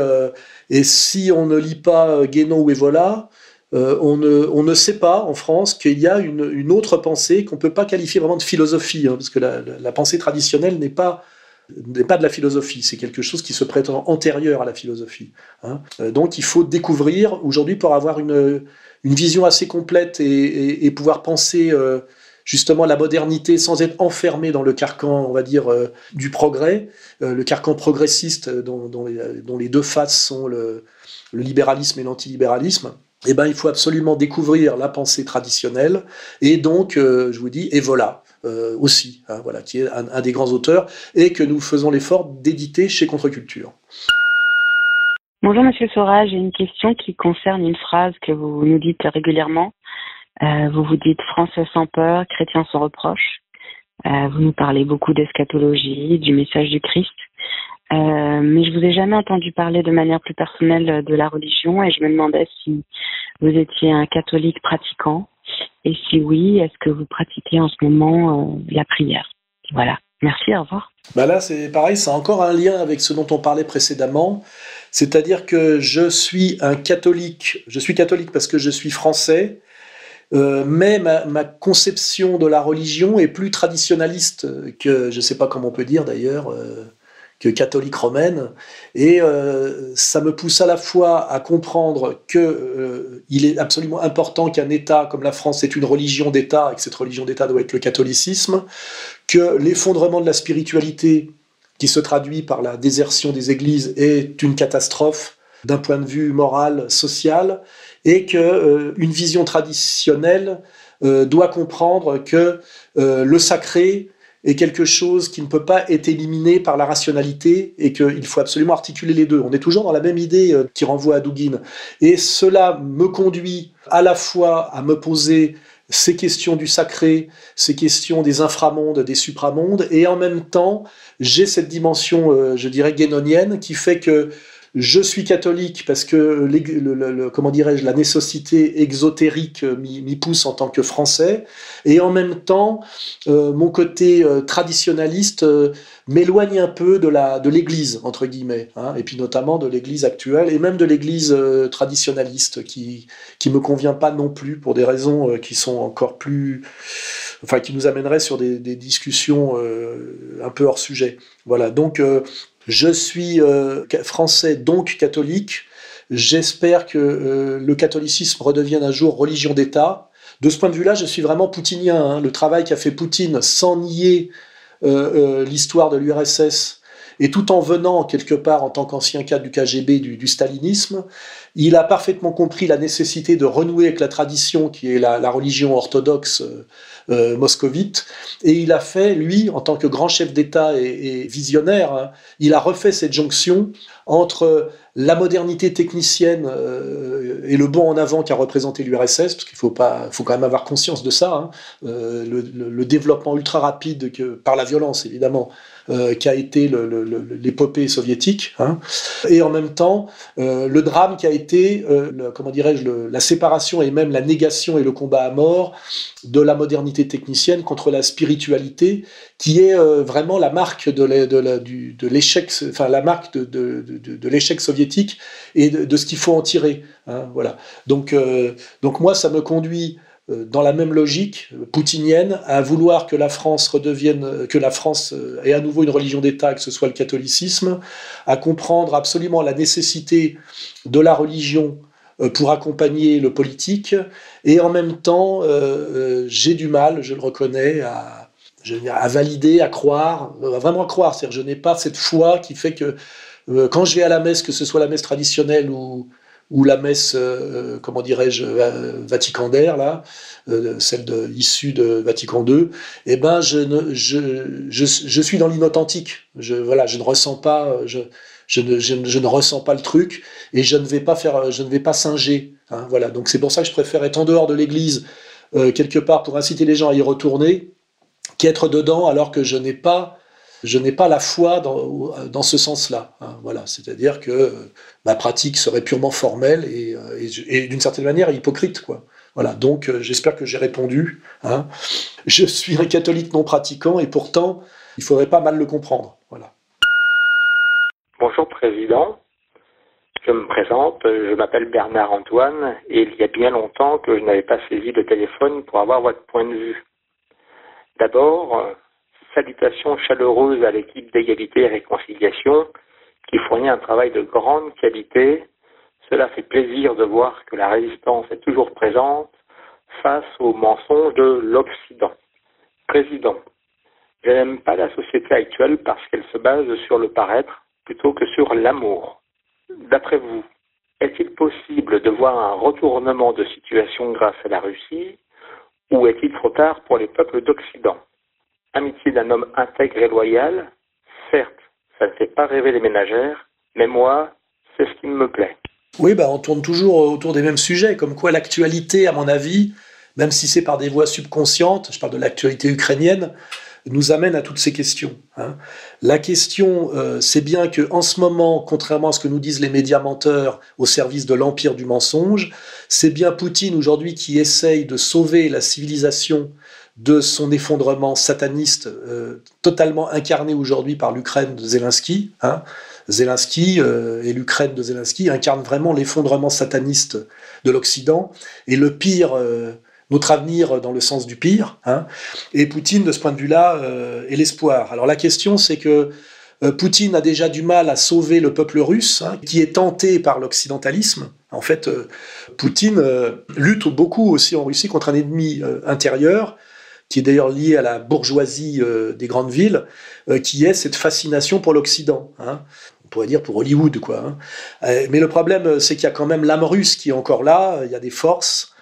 et, si on ne lit pas Guénon ou Evola, on ne, on, ne, sait pas en France qu'il y a une, autre pensée qu'on ne peut pas qualifier vraiment de philosophie, hein, parce que la pensée traditionnelle n'est pas n'est pas de la philosophie, c'est quelque chose qui se prétend antérieur à la philosophie. Hein. Euh, donc il faut découvrir aujourd'hui pour avoir une, vision assez complète et, pouvoir penser euh, justement la modernité sans être enfermé dans le carcan, on va dire, euh, du progrès, le carcan progressiste dont, les, deux faces sont le, le libéralisme et l'antilibéralisme. Eh ben, il faut absolument découvrir la pensée traditionnelle et donc, je vous dis, et voilà, euh, aussi, hein, voilà, qui est un, des grands auteurs, et que nous faisons l'effort d'éditer chez Contre-Culture. Bonjour Monsieur Sora, j'ai une question qui concerne une phrase que vous nous dites régulièrement. Euh, vous vous dites français sans peur, chrétien sans reproche. Euh, vous nous parlez beaucoup d'eschatologie, du message du Christ. mais je vous ai jamais entendu parler de manière plus personnelle de la religion et je me demandais si vous étiez un catholique pratiquant et si oui, est-ce que vous pratiquez en ce moment euh, la prière? Voilà. Merci, au revoir. Bah là, c'est pareil, c'est encore un lien avec ce dont on parlait précédemment. C'est-à-dire que je suis un catholique. Je suis catholique parce que je suis français. Euh, mais ma, conception de la religion est plus traditionnaliste que, je ne sais pas comment on peut dire d'ailleurs, euh, catholique romaine. Et euh, ça me pousse à la fois à comprendre qu'il euh, est absolument important qu'un État comme la France ait une religion d'État et que cette religion d'État doit être le catholicisme, que l'effondrement de la spiritualité qui se traduit par la désertion des églises est une catastrophe d'un point de vue moral, social, et que euh, vision traditionnelle doit comprendre que le sacré est quelque chose qui ne peut pas être éliminé par la rationalité et qu'il faut absolument articuler les deux. On est toujours dans la même idée euh, qui renvoie à Dugin. Et cela me conduit à la fois à me poser ces questions du sacré, ces questions des inframondes, des supramondes, et en même temps, j'ai cette dimension, euh, je dirais, guénonienne, qui fait que je suis catholique parce que le, comment dirais-je la nécessité exotérique m'y pousse en tant que français. Et en même temps euh, mon côté euh, traditionnaliste euh, m'éloigne un peu de l'Église entre guillemets hein, et puis notamment de l'Église actuelle et même de l'Église traditionnaliste qui qui me convient pas non plus pour des raisons qui sont encore plus enfin qui nous amèneraient sur des, des discussions un peu hors sujet. Voilà donc je suis euh, français, donc catholique. J'espère que euh, le catholicisme redevienne un jour religion d'État. De ce point de vue-là, je suis vraiment poutinien. Hein. Le travail qu'a fait Poutine sans nier euh, l'histoire de l'URSS et tout en venant quelque part en tant qu'ancien cadre du KGB, du, stalinisme, il a parfaitement compris la nécessité de renouer avec la tradition qui est la, religion orthodoxe euh, moscovite. Et il a fait, lui, en tant que grand chef d'État et, visionnaire, hein, il a refait cette jonction entre la modernité technicienne euh, et le bond en avant qu'a représenté l'URSS, parce qu'il faut faut quand même avoir conscience de ça, hein, euh, le, développement ultra rapide que par la violence évidemment euh, qu'a été l'épopée soviétique, hein, et en même temps le drame qui a été, comment dirais-je, la séparation et même la négation et le combat à mort de la modernité technicienne contre la spiritualité, qui est vraiment la marque de l'échec, enfin la marque de, l'échec soviétique et de, ce qu'il faut en tirer. Hein, voilà. Donc, euh, donc moi, ça me conduit euh, dans la même logique poutinienne à vouloir que la France redevienne, que la France euh, ait à nouveau une religion d'État, que ce soit le catholicisme, à comprendre absolument la nécessité de la religion pour accompagner le politique, et en même temps, j'ai du mal, je le reconnais, à, à valider, à croire, à vraiment croire. C'est-à-dire, je n'ai pas cette foi qui fait que euh, quand je vais à la messe, que ce soit la messe traditionnelle ou, ou la messe, euh, comment dirais-je, euh, vaticandaire, là, celle de, issue de Vatican II, eh ben, je, ne, suis dans l'inauthentique. Je, voilà, je ne ressens pas, je, je ne, je, ne ressens pas le truc et je ne vais pas faire, je ne vais pas singer. Hein, voilà. Donc c'est pour ça que je préfère être en dehors de l'église, quelque part, pour inciter les gens à y retourner, qu'être dedans alors que je n'ai pas je n'ai pas la foi dans, dans ce sens-là. Hein, voilà, c'est-à-dire que euh, ma pratique serait purement formelle et, euh, et, d'une certaine manière hypocrite, quoi. Voilà, donc euh, j'espère que j'ai répondu. Hein. Je suis un catholique non pratiquant et pourtant, il faudrait pas mal le comprendre. Voilà. Bonjour Président, je me présente, je m'appelle Bernard Antoine et il y a bien longtemps que je n'avais pas saisi le téléphone pour avoir votre point de vue. D'abord, Salutations chaleureuses à l'équipe d'égalité et réconciliation qui fournit un travail de grande qualité. Cela fait plaisir de voir que la résistance est toujours présente face aux mensonges de l'Occident. Président, je n'aime pas la société actuelle parce qu'elle se base sur le paraître plutôt que sur l'amour. D'après vous, est-il possible de voir un retournement de situation grâce à la Russie ou est-il trop tard pour les peuples d'Occident? Amitié d'un homme intègre et loyal Certes, ça ne fait pas rêver les ménagères, mais moi, c'est ce qui me plaît. Oui, bah, on tourne toujours autour des mêmes sujets, comme quoi l'actualité, à mon avis, même si c'est par des voies subconscientes, je parle de l'actualité ukrainienne, nous amène à toutes ces questions. Hein. La question, euh, c'est bien que en ce moment, contrairement à ce que nous disent les médias menteurs au service de l'empire du mensonge, c'est bien Poutine aujourd'hui qui essaye de sauver la civilisation de son effondrement sataniste euh, totalement incarné aujourd'hui par l'Ukraine de Zelensky. Hein. Zelensky euh, et l'Ukraine de Zelensky incarnent vraiment l'effondrement sataniste de l'Occident et le pire notre avenir dans le sens du pire. Hein. Et Poutine, de ce point de vue-là, euh, est l'espoir. Alors la question, c'est que euh, Poutine a déjà du mal à sauver le peuple russe, hein, qui est tenté par l'occidentalisme. En fait, euh, Poutine lutte beaucoup aussi en Russie contre un ennemi intérieur, qui est d'ailleurs lié à la bourgeoisie des grandes villes, qui est cette fascination pour l'Occident. Hein. On pourrait dire pour Hollywood, quoi. Mais le problème, c'est qu'il y a quand même l'âme russe qui est encore là, il y a des forces,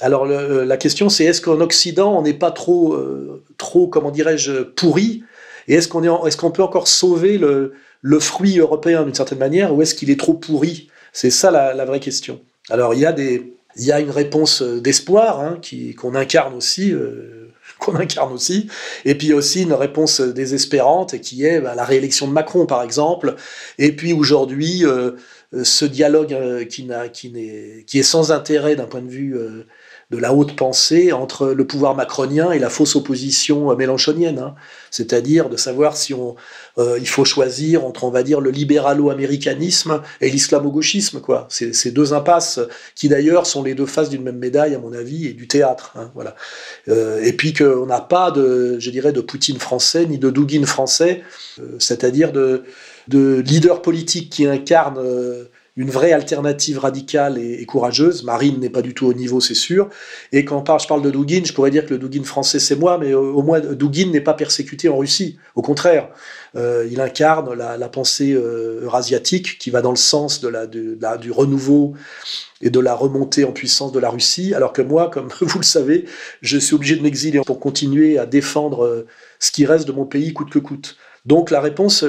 alors euh, la question c'est est-ce qu'en Occident on n'est pas trop, euh, trop comment dirais-je, pourri? Et est-ce qu'on est, est qu'on peut encore sauver le, fruit européen d'une certaine manière ou est-ce qu'il est trop pourri? C'est ça la, vraie question. Alors il y a des, il y a une réponse euh, d'espoir hein, qu'on incarne aussi. Qu'on incarne aussi, et puis aussi une réponse désespérante qui est bah, la réélection de Macron par exemple, et puis aujourd'hui ce dialogue qui, n'a, qui, n'est, qui est sans intérêt d'un point de vue de la haute pensée entre le pouvoir macronien et la fausse opposition euh, mélanchonienne, hein. c'est-à-dire de savoir si on, euh, il faut choisir entre, on va dire, le libéralo-américanisme et l'islamo-gauchisme, quoi. C'est ces deux impasses qui d'ailleurs sont les deux faces d'une même médaille, à mon avis, et du théâtre, hein, voilà. Euh, et puis qu'on n'a pas de, je dirais, de Poutine français ni de Douguin français, c'est-à-dire de, de leader politique qui incarne une vraie alternative radicale et, courageuse. Marine n'est pas du tout au niveau, c'est sûr. Et quand je parle de Douguin, je pourrais dire que le Douguin français, c'est moi, mais au, moins Douguin n'est pas persécuté en Russie. Au contraire, euh, il incarne la, pensée euh, eurasiatique qui va dans le sens de la, du renouveau et de la remontée en puissance de la Russie, alors que moi, comme vous le savez, je suis obligé de m'exiler pour continuer à défendre euh, ce qui reste de mon pays coûte que coûte. Donc la réponse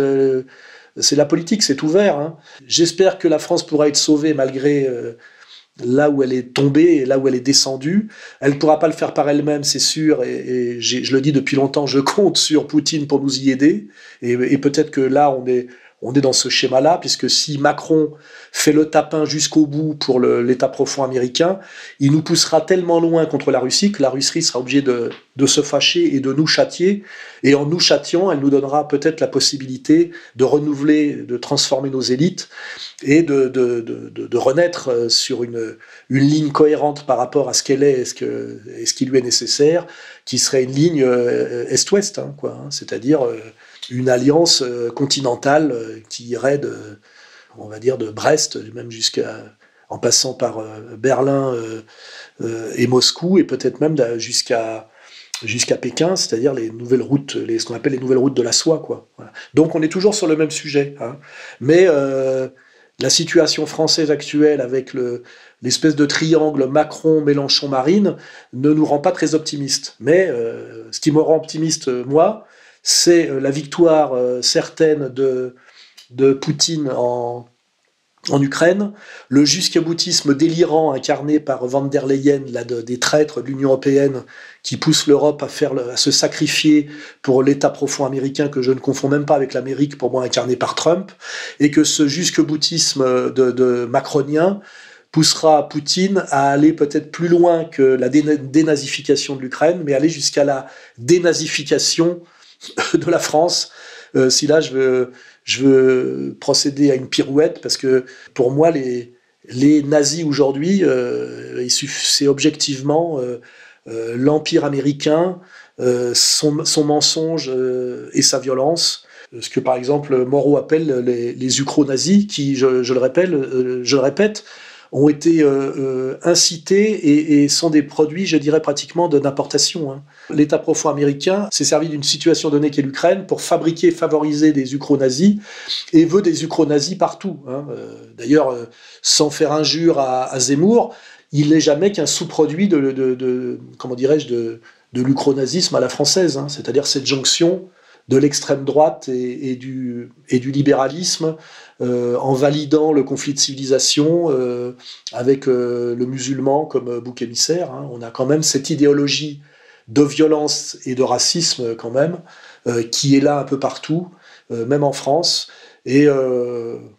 c'est la politique, c'est ouvert. Hein. J'espère que la France pourra être sauvée malgré euh, là où elle est tombée et là où elle est descendue. Elle ne pourra pas le faire par elle-même, c'est sûr, et, je le dis depuis longtemps, je compte sur Poutine pour nous y aider. et peut-être que là, on est on est dans ce schéma-là, puisque si Macron fait le tapin jusqu'au bout pour l'État profond américain, il nous poussera tellement loin contre la Russie que la Russie sera obligée de, se fâcher et de nous châtier. Et en nous châtiant, elle nous donnera peut-être la possibilité de renouveler, de transformer nos élites et de, renaître euh, sur une, ligne cohérente par rapport à ce qu'elle est et ce qui lui est nécessaire, qui serait une ligne euh, est-ouest, hein, quoi. Hein. c'est-à-dire euh, une alliance euh, continentale qui irait de, on va dire, de Brest, même jusqu'à, en passant par Berlin et Moscou, et peut-être même jusqu'à jusqu'à Pékin, c'est-à-dire les nouvelles routes, les, ce qu'on appelle les nouvelles routes de la soie. Quoi. Donc on est toujours sur le même sujet. Hein. Mais la situation française actuelle avec le, l'espèce de triangle Macron-Mélenchon-Marine ne nous rend pas très optimistes. Mais ce qui me rend optimiste, moi, c'est euh, la victoire euh, certaine de, de Poutine en, en Ukraine, le jusqu'à-boutisme délirant incarné par Van der Leyen, là, des traîtres de l'Union européenne, qui poussent l'Europe à, faire, à se sacrifier pour l'État profond américain, que je ne confonds même pas avec l'Amérique, pour moi incarné par Trump, et que ce jusque-boutisme de, de macronien poussera Poutine à aller peut-être plus loin que la dénazification de l'Ukraine, mais aller jusqu'à la dénazification de la France. Euh, si là, je veux, je veux procéder à une pirouette, parce que pour moi, les, les nazis aujourd'hui, euh, c'est objectivement euh, l'empire américain, son, son, mensonge et sa violence ce que par exemple Moreau appelle les, les ukro-nazis, qui, je, le je le répète, ont été euh, euh, incités et, sont des produits, je dirais, pratiquement d'importation. Hein. L'État profond américain s'est servi d'une situation donnée qu'est l'Ukraine pour fabriquer, favoriser des ukro-nazis et veut des ukro-nazis partout. Hein. Euh, d'ailleurs, sans faire injure à, Zemmour, il n'est jamais qu'un sous-produit de, de, comment dirais-je, de, de à la française, hein. c'est-à-dire cette jonction de l'extrême droite et, du, libéralisme euh, en validant le conflit de civilisation euh, avec euh, le musulman comme bouc émissaire. Hein. On a quand même cette idéologie de violence et de racisme quand même qui est là un peu partout, même en France. Et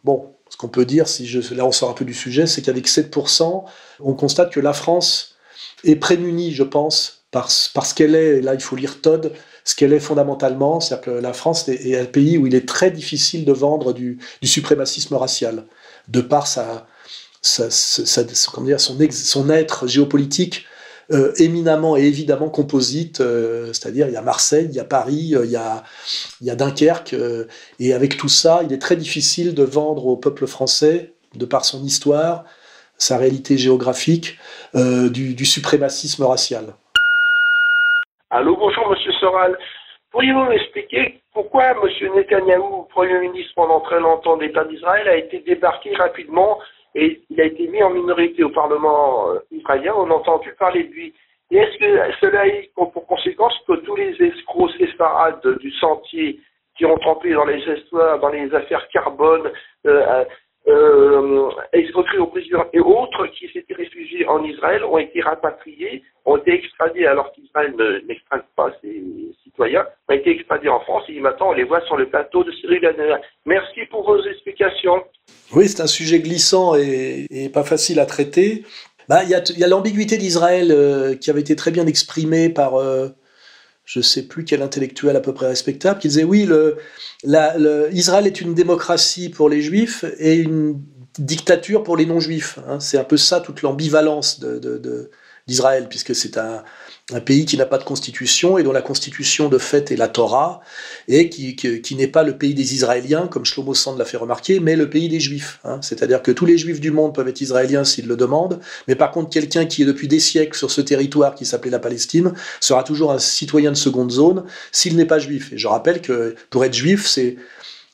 bon, ce qu'on peut dire, si je, là on sort un peu du sujet, c'est qu'avec 7%, on constate que la France est prémunie, je pense, parce, parce qu'elle est, et là il faut lire Todd, ce qu'elle est fondamentalement, c'est-à-dire que la France est, un pays où il est très difficile de vendre du, suprémacisme racial, de par son, être géopolitique euh, éminemment et évidemment composite, euh, c'est-à-dire il y a Marseille, il y a Paris, euh, il, y a, Dunkerque, et avec tout ça, il est très difficile de vendre au peuple français, de par son histoire, sa réalité géographique, du suprémacisme racial. Allô, bonjour Monsieur Soral. Pourriez-vous m'expliquer pourquoi M. Netanyahou, Premier ministre pendant très longtemps d'État d'Israël, a été débarqué rapidement et il a été mis en minorité au Parlement euh, israélien? On a entendu parler de lui. Et est-ce que cela a pour conséquence que tous les escrocs séfarades du sentier qui ont trempé dans les histoires, dans les affaires carbone, euh, euh, escroquerie au président et autres qui s'étaient réfugiés en Israël ont été rapatriés, ont été extradés alors qu'Israël n'extrade pas ses citoyens, ont été extradés en France et maintenant on les voit sur le plateau de Cyril Hanouna. Merci pour vos explications. Oui, c'est un sujet glissant et, pas facile à traiter. Bah, il y a, l'ambiguïté d'Israël euh, qui avait été très bien exprimée par... Euh, je ne sais plus quel intellectuel à peu près respectable, qui disait oui, le, Israël est une démocratie pour les juifs et une dictature pour les non-juifs. Hein. C'est un peu ça toute l'ambivalence de, puisque c'est un, un pays qui n'a pas de constitution et dont la constitution de fait est la Torah, et qui, qui, n'est pas le pays des Israéliens, comme Shlomo Sand l'a fait remarquer, mais le pays des Juifs. Hein. C'est-à-dire que tous les Juifs du monde peuvent être Israéliens s'ils le demandent, mais par contre quelqu'un qui est depuis des siècles sur ce territoire qui s'appelait la Palestine sera toujours un citoyen de seconde zone s'il n'est pas juif. Et je rappelle que pour être juif, c'est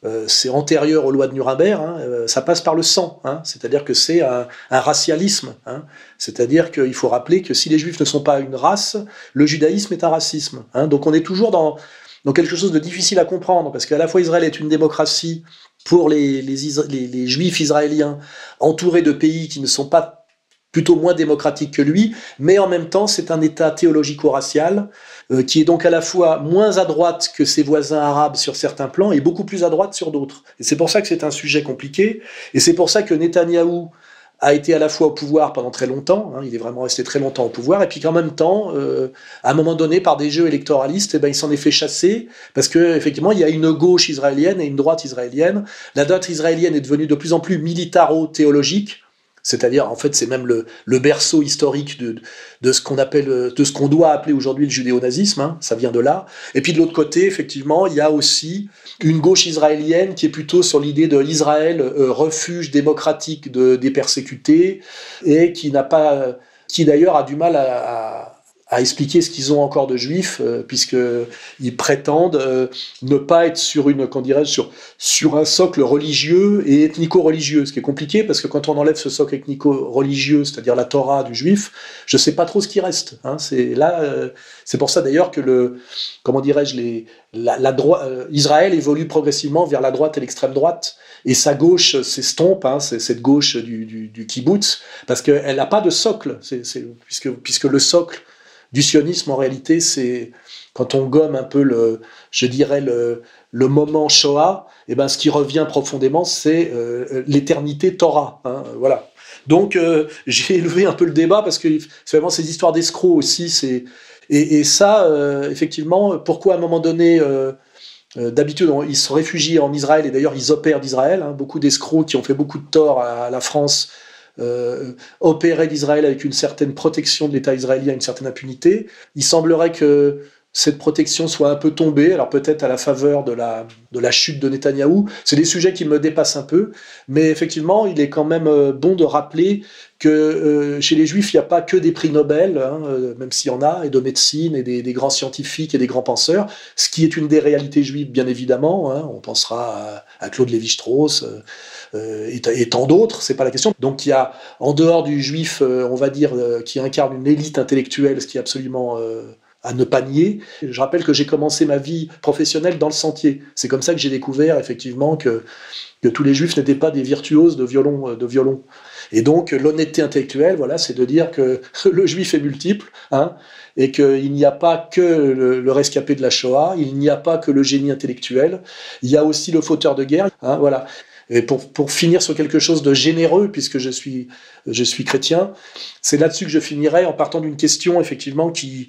euh, c'est antérieur aux lois de Nuremberg, hein, euh, ça passe par le sang, hein, c'est-à-dire que c'est un, racialisme, hein. c'est-à-dire qu'il faut rappeler que si les juifs ne sont pas une race, le judaïsme est un racisme. donc on est toujours dans, quelque chose de difficile à comprendre, parce qu'à la fois Israël est une démocratie pour les, juifs israéliens entourés de pays qui ne sont pas plutôt moins démocratique que lui, mais en même temps c'est un État théologico-racial euh, qui est donc à la fois moins à droite que ses voisins arabes sur certains plans et beaucoup plus à droite sur d'autres. Et c'est pour ça que c'est un sujet compliqué, et c'est pour ça que Netanyahou a été à la fois au pouvoir pendant très longtemps, hein, il est vraiment resté très longtemps au pouvoir, et puis qu'en même temps, euh, à un moment donné, par des jeux électoralistes, eh ben, il s'en est fait chasser, parce que effectivement, il y a une gauche israélienne et une droite israélienne. La droite israélienne est devenue de plus en plus militaro-théologique, c'est-à-dire, en fait, c'est même le, berceau historique de, de ce qu'on appelle, de ce qu'on doit appeler aujourd'hui le judéo-nazisme. Hein, ça vient de là. Et puis de l'autre côté, effectivement, il y a aussi une gauche israélienne qui est plutôt sur l'idée de l'Israël euh, refuge démocratique de, des persécutés et qui n'a pas, qui d'ailleurs a du mal à expliquer ce qu'ils ont encore de juifs, euh, puisqu'ils prétendent euh, ne pas être sur une, sur, sur un socle religieux et ethnico-religieux, ce qui est compliqué, parce que quand on enlève ce socle ethnico-religieux, c'est-à-dire la Torah du juif, je sais pas trop ce qui reste. Hein. c'est là, euh, c'est pour ça d'ailleurs que le, comment dirais-je, les, la, la Israël évolue progressivement vers la droite et l'extrême droite, et sa gauche s'estompe, hein, cette gauche du, du, du kibbutz, parce qu'elle n'a pas de socle, puisque, puisque le socle du sionisme, en réalité, c'est quand on gomme un peu le, je dirais le, le moment Shoah, et eh ben ce qui revient profondément, c'est euh, l'éternité Torah. Hein, voilà. Donc euh, j'ai élevé un peu le débat parce que c'est vraiment ces histoires d'escrocs aussi. C'est et, ça, euh, effectivement, pourquoi à un moment donné, d'habitude, ils se réfugient en Israël et d'ailleurs ils opèrent d'Israël. Hein, beaucoup d'escrocs qui ont fait beaucoup de tort à la France euh, opérer d'Israël avec une certaine protection de l'État israélien, une certaine impunité. Il semblerait que cette protection soit un peu tombée, alors peut-être à la faveur de la, de la chute de Netanyahou. C'est des sujets qui me dépassent un peu, mais effectivement, il est quand même euh, bon de rappeler que euh, chez les Juifs, il n'y a pas que des prix Nobel, hein, même s'il y en a, et de médecine, et des, grands scientifiques et des grands penseurs, ce qui est une des réalités juives, bien évidemment. Hein. on pensera à, Claude Lévi-Strauss et, et, tant d'autres, c'est pas la question. Donc il y a, en dehors du juif, on va dire, qui incarne une élite intellectuelle, ce qui est absolument à ne pas nier. Je rappelle que j'ai commencé ma vie professionnelle dans le sentier. C'est comme ça que j'ai découvert effectivement que, que tous les juifs n'étaient pas des virtuoses de violon. Euh, de violon. Et donc l'honnêteté intellectuelle, voilà, c'est de dire que le juif est multiple, hein, et qu'il n'y a pas que le, rescapé de la Shoah, il n'y a pas que le génie intellectuel, il y a aussi le fauteur de guerre, hein, voilà. Et pour, pour, finir sur quelque chose de généreux, puisque je suis, je suis chrétien, c'est là-dessus que je finirai en partant d'une question effectivement qui,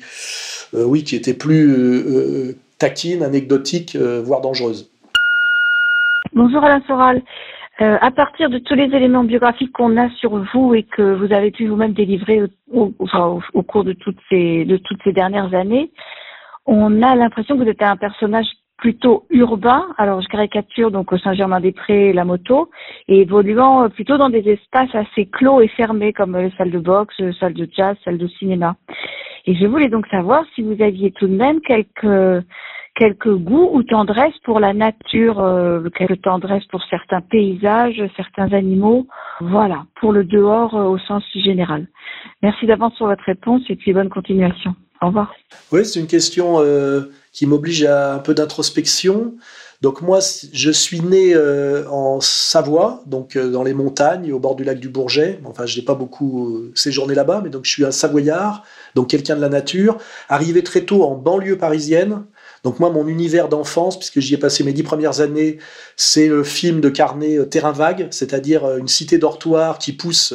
euh, oui, qui était plus euh, euh, taquine, anecdotique, voire dangereuse. Bonjour Alain Soral. à partir de tous les éléments biographiques qu'on a sur vous et que vous avez pu vous-même délivrer au, au, cours de toutes, ces, de toutes ces dernières années, on a l'impression que vous êtes un personnage plutôt urbain, alors je caricature donc au Saint-Germain-des-Prés la moto, et évoluant plutôt dans des espaces assez clos et fermés comme les salles de boxe, salles de jazz, salles de cinéma. Et je voulais donc savoir si vous aviez tout de même quelques quelques goûts ou tendresse pour la nature, euh, quelques tendresse pour certains paysages, certains animaux, voilà, pour le dehors euh, au sens général. Merci d'avance pour votre réponse et puis bonne continuation. Au revoir. Oui, c'est une question euh, qui m'oblige à un peu d'introspection. Donc moi, je suis né euh, en Savoie, donc euh, dans les montagnes, au bord du lac du Bourget. Enfin, je n'ai pas beaucoup euh, séjourné là-bas, mais donc je suis un Savoyard, donc quelqu'un de la nature. Arrivé très tôt en banlieue parisienne. Donc moi, mon univers d'enfance, puisque j'y ai passé mes dix premières années, c'est le film de Carnet Terrain vague, c'est-à-dire une cité dortoir qui pousse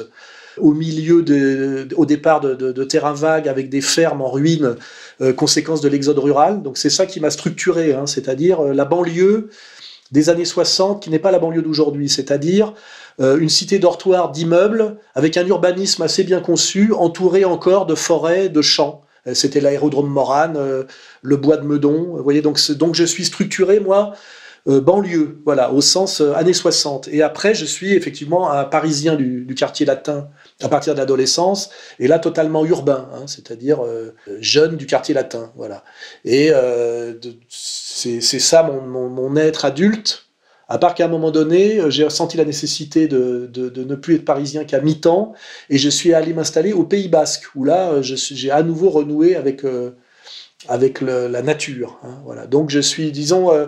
au milieu, au départ de, terrains vagues avec des fermes en ruine, euh, conséquence de l'exode rural. Donc c'est ça qui m'a structuré, hein, c'est-à-dire euh, la banlieue des années 60 qui n'est pas la banlieue d'aujourd'hui, c'est-à-dire euh, une cité dortoir d'immeubles avec un urbanisme assez bien conçu, entouré encore de forêts, de champs. C'était l'aérodrome Morane, le bois de Meudon. Voyez, donc, donc je suis structuré, moi, banlieue, voilà, au sens années 60. Et après, je suis effectivement un Parisien du, quartier latin à partir de l'adolescence, et là totalement urbain, hein, c'est-à-dire euh, jeune du quartier latin. Voilà. Et euh, c'est ça mon, être adulte, à part qu'à un moment donné, euh, j'ai ressenti la nécessité de, ne plus être parisien qu'à mi-temps, et je suis allé m'installer au Pays Basque, où là, j'ai à nouveau renoué avec, euh, avec la nature. Hein, voilà. Donc je suis, disons, euh,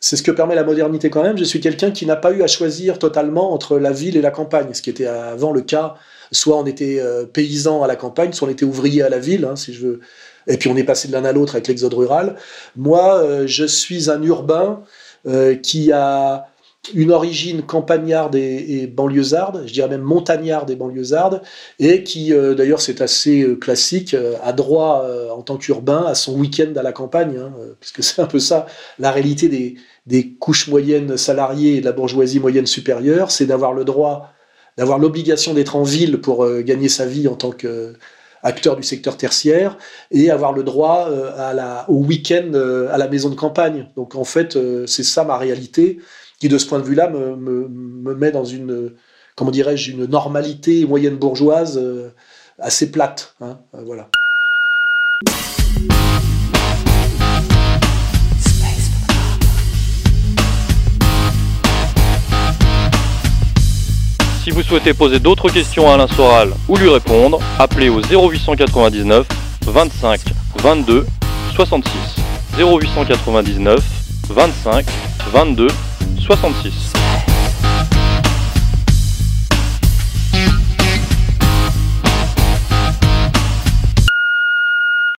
c'est ce que permet la modernité quand même, je suis quelqu'un qui n'a pas eu à choisir totalement entre la ville et la campagne, ce qui était avant le cas soit on était euh, paysan à la campagne, soit on était ouvrier à la ville, hein, si je veux. Et puis on est passé de l'un à l'autre avec l'exode rural. Moi, euh, je suis un urbain euh, qui a une origine campagnarde et, banlieusarde, je dirais même montagnarde et banlieusarde, et qui, d'ailleurs, c'est assez classique, a droit en tant qu'urbain à son week-end à la campagne, hein, puisque c'est un peu ça la réalité des, couches moyennes salariées et de la bourgeoisie moyenne supérieure, c'est d'avoir le droit d'avoir l'obligation d'être en ville pour euh, gagner sa vie en tant qu'acteur du secteur tertiaire et avoir le droit euh, au week-end euh, à la maison de campagne. Donc en fait, c'est ça ma réalité qui, de ce point de vue-là, me, me, met dans une, comment dirais-je, une normalité moyenne bourgeoise assez plate. Hein, voilà. Si vous souhaitez poser d'autres questions à Alain Soral ou lui répondre, appelez au 0899 25 22 66. 0899 25 22 66.